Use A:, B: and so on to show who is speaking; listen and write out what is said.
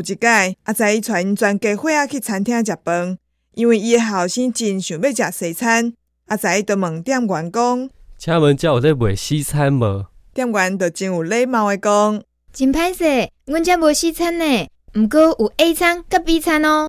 A: 有一届，阿仔伊带因全家伙仔去餐厅食饭，因为伊诶后生真想要食西餐，阿仔伊就问店员讲：“
B: 请问遮有咧卖西餐无？”
A: 店员就真有礼貌诶讲：“
C: 真歹势，阮遮无西餐呢，毋过有 A 餐甲 B 餐哦。”